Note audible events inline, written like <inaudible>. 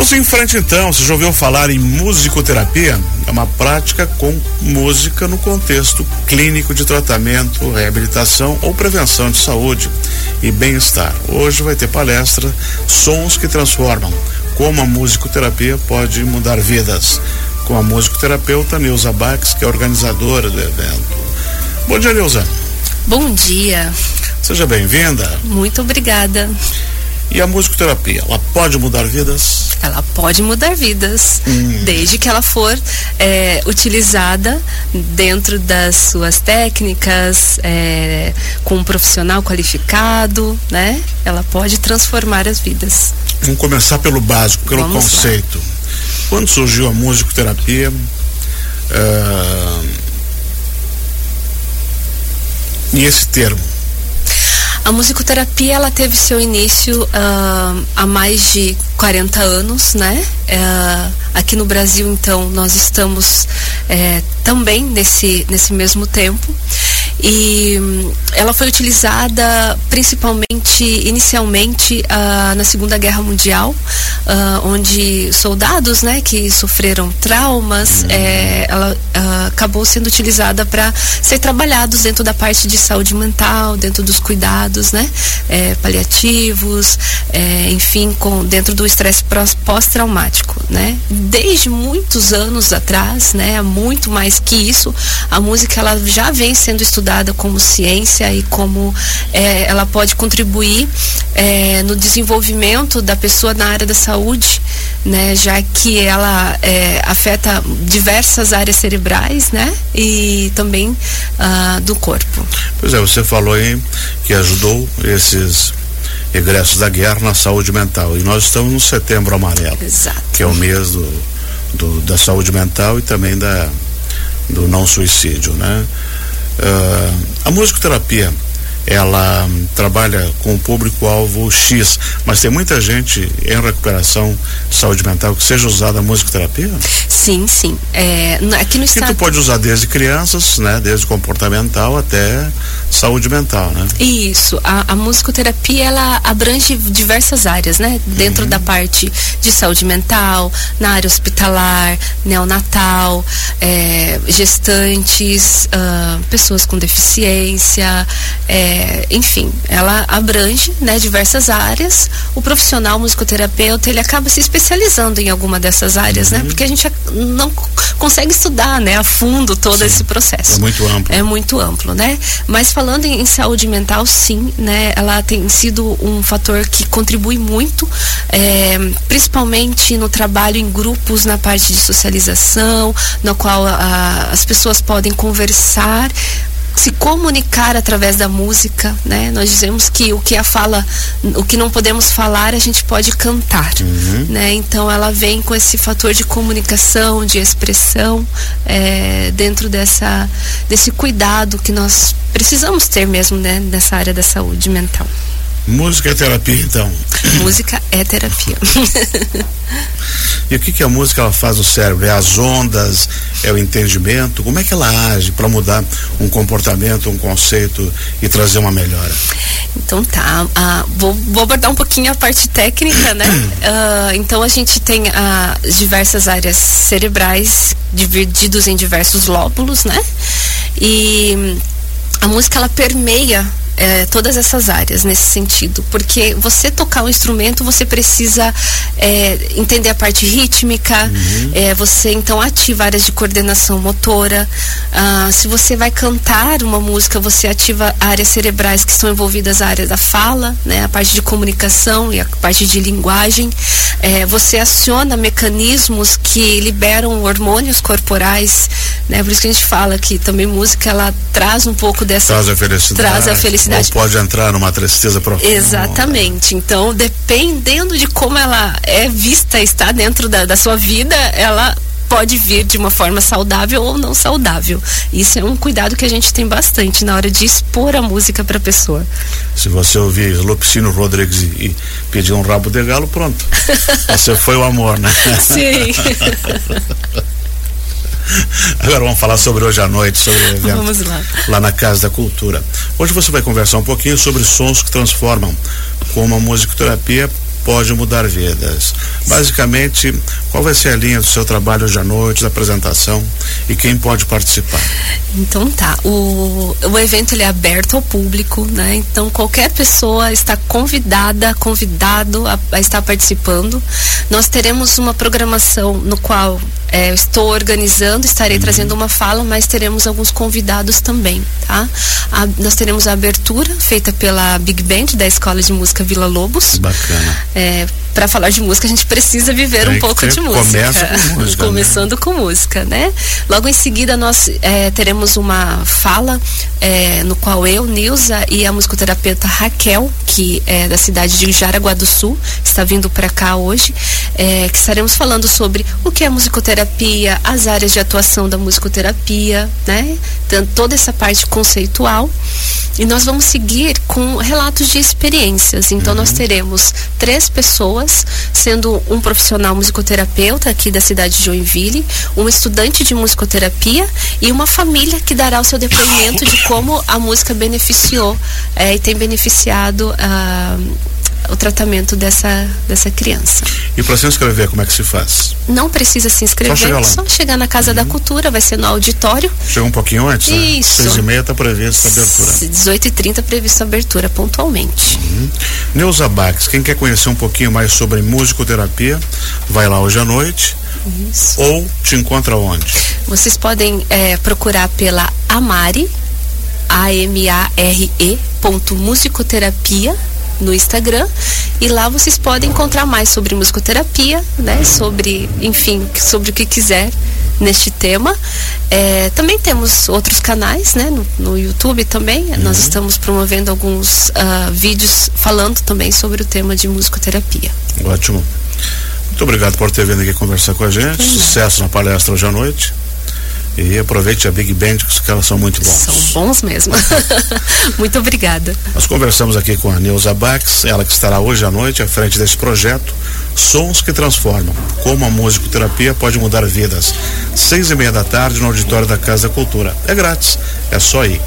Vamos em frente então. Você já ouviu falar em musicoterapia? É uma prática com música no contexto clínico de tratamento, reabilitação ou prevenção de saúde e bem-estar. Hoje vai ter palestra Sons que Transformam. Como a musicoterapia pode mudar vidas. Com a musicoterapeuta Neuza Bax, que é organizadora do evento. Bom dia, Neuza. Bom dia. Seja bem-vinda. Muito obrigada. E a musicoterapia, ela pode mudar vidas? Ela pode mudar vidas, hum. desde que ela for é, utilizada dentro das suas técnicas, é, com um profissional qualificado, né? Ela pode transformar as vidas. Vamos começar pelo básico, pelo Vamos conceito. Lá. Quando surgiu a musicoterapia, uh, e esse termo, a musicoterapia ela teve seu início uh, há mais de 40 anos, né? Uh, aqui no Brasil, então, nós estamos uh, também nesse, nesse mesmo tempo. E hum, ela foi utilizada principalmente, inicialmente, uh, na Segunda Guerra Mundial, uh, onde soldados né, que sofreram traumas, uhum. é, ela uh, acabou sendo utilizada para ser trabalhados dentro da parte de saúde mental, dentro dos cuidados né, é, paliativos, é, enfim, com, dentro do estresse pós-traumático. Né? Desde muitos anos atrás, né, muito mais que isso, a música ela já vem sendo estudada estudada como ciência e como é, ela pode contribuir é, no desenvolvimento da pessoa na área da saúde, né, já que ela é, afeta diversas áreas cerebrais, né, e também uh, do corpo. Pois é, você falou aí que ajudou esses egressos da guerra na saúde mental e nós estamos no setembro amarelo, Exato. que é o mês do, do da saúde mental e também da do não suicídio, né? Uh, a musicoterapia ela trabalha com o público-alvo X, mas tem muita gente em recuperação de saúde mental que seja usada a musicoterapia? Sim, sim. É, aqui no estado... E tu pode usar desde crianças, né, desde comportamental até saúde mental, né? Isso. A, a musicoterapia ela abrange diversas áreas, né? Dentro uhum. da parte de saúde mental, na área hospitalar, neonatal, é, gestantes, uh, pessoas com deficiência, é, enfim, ela abrange né, diversas áreas. O profissional musicoterapeuta ele acaba se especializando em alguma dessas áreas, né, uhum. né? Porque a gente não consegue estudar, né, a fundo todo sim, esse processo. É muito amplo. É muito amplo, né? Mas falando em, saúde mental, sim, né? Ela tem sido um fator que contribui muito, é, principalmente no trabalho em grupos na parte de socialização, no qual a, as pessoas podem conversar se comunicar através da música, né? Nós dizemos que o que a fala, o que não podemos falar, a gente pode cantar, uhum. né? Então ela vem com esse fator de comunicação, de expressão, é, dentro dessa desse cuidado que nós precisamos ter mesmo, né? Nessa área da saúde mental. Música é terapia, então. Música é terapia. <laughs> e o que, que a música ela faz no cérebro? É as ondas, é o entendimento? Como é que ela age para mudar um comportamento, um conceito e trazer uma melhora? Então tá, vou, vou, abordar um pouquinho a parte técnica, né? Uh, <clears throat> então a gente tem uh, diversas áreas cerebrais divididos em diversos lóbulos, né? E a música ela permeia é, todas essas áreas nesse sentido, porque você tocar um instrumento você precisa é, entender a parte rítmica, uhum. é, você então ativa áreas de coordenação motora. Ah, se você vai cantar uma música, você ativa áreas cerebrais que estão envolvidas na área da fala, né, a parte de comunicação e a parte de linguagem. É, você aciona mecanismos que liberam hormônios corporais, né, por isso que a gente fala que também música ela traz um pouco dessa traz a felicidade, traz a felicidade ou pode entrar numa tristeza profunda. Exatamente. Então, dependendo de como ela é vista, está dentro da, da sua vida, ela pode vir de uma forma saudável ou não saudável. Isso é um cuidado que a gente tem bastante na hora de expor a música para a pessoa. Se você ouvir Lupicino Rodrigues e, e pedir um rabo de galo, pronto. <laughs> Você foi o amor, né? Sim. <laughs> Agora vamos falar sobre hoje à noite, sobre o evento vamos lá. lá na Casa da Cultura. Hoje você vai conversar um pouquinho sobre sons que transformam, como a musicoterapia pode mudar vidas. Basicamente, qual vai ser a linha do seu trabalho hoje à noite, da apresentação e quem pode participar? Então tá, o, o evento ele é aberto ao público, né? Então qualquer pessoa está convidada, convidado a, a estar participando. Nós teremos uma programação no qual é, estou organizando, estarei uhum. trazendo uma fala, mas teremos alguns convidados também, tá? A, nós teremos a abertura feita pela Big Band da Escola de Música Vila Lobos. Bacana. É, para falar de música a gente precisa viver um pouco de música. Com música. Né? Começando né? com música, né? Logo em seguida nós é, teremos uma fala é, no qual eu, Nilza e a musicoterapeuta Raquel, que é da cidade de Jaraguá do Sul, está vindo para cá hoje, é, que estaremos falando sobre o que é musicoterapia, as áreas de atuação da musicoterapia, né? Toda essa parte conceitual. E nós vamos seguir com relatos de experiências. Então, uhum. nós teremos três pessoas, sendo um profissional musicoterapeuta aqui da cidade de Joinville, um estudante de musicoterapia e uma família que dará o seu depoimento de como a música beneficiou é, e tem beneficiado. Uh, o tratamento dessa, dessa criança. E para se inscrever, como é que se faz? Não precisa se inscrever, só chegar, só chegar na Casa uhum. da Cultura, vai ser no auditório. Chega um pouquinho antes? Né? Isso. Seis e meia está prevista a abertura. 18 e 30 prevista a abertura pontualmente. Uhum. Neuza Bax, quem quer conhecer um pouquinho mais sobre musicoterapia, vai lá hoje à noite. Isso. Ou te encontra onde? Vocês podem é, procurar pela Amare, A-M-A-R-E, ponto musicoterapia, no Instagram e lá vocês podem encontrar mais sobre musicoterapia, né? Sobre, enfim, sobre o que quiser neste tema. É, também temos outros canais, né? No, no YouTube também. Uhum. Nós estamos promovendo alguns uh, vídeos falando também sobre o tema de musicoterapia. Ótimo. Muito obrigado por ter vindo aqui conversar com a gente. Sucesso na palestra hoje à noite. E aproveite a Big Band, que elas são muito bons. São bons mesmo. <laughs> muito obrigada. Nós conversamos aqui com a Neuza Bax, ela que estará hoje à noite à frente desse projeto Sons que Transformam. Como a musicoterapia pode mudar vidas. Seis e meia da tarde no auditório da Casa da Cultura. É grátis, é só ir.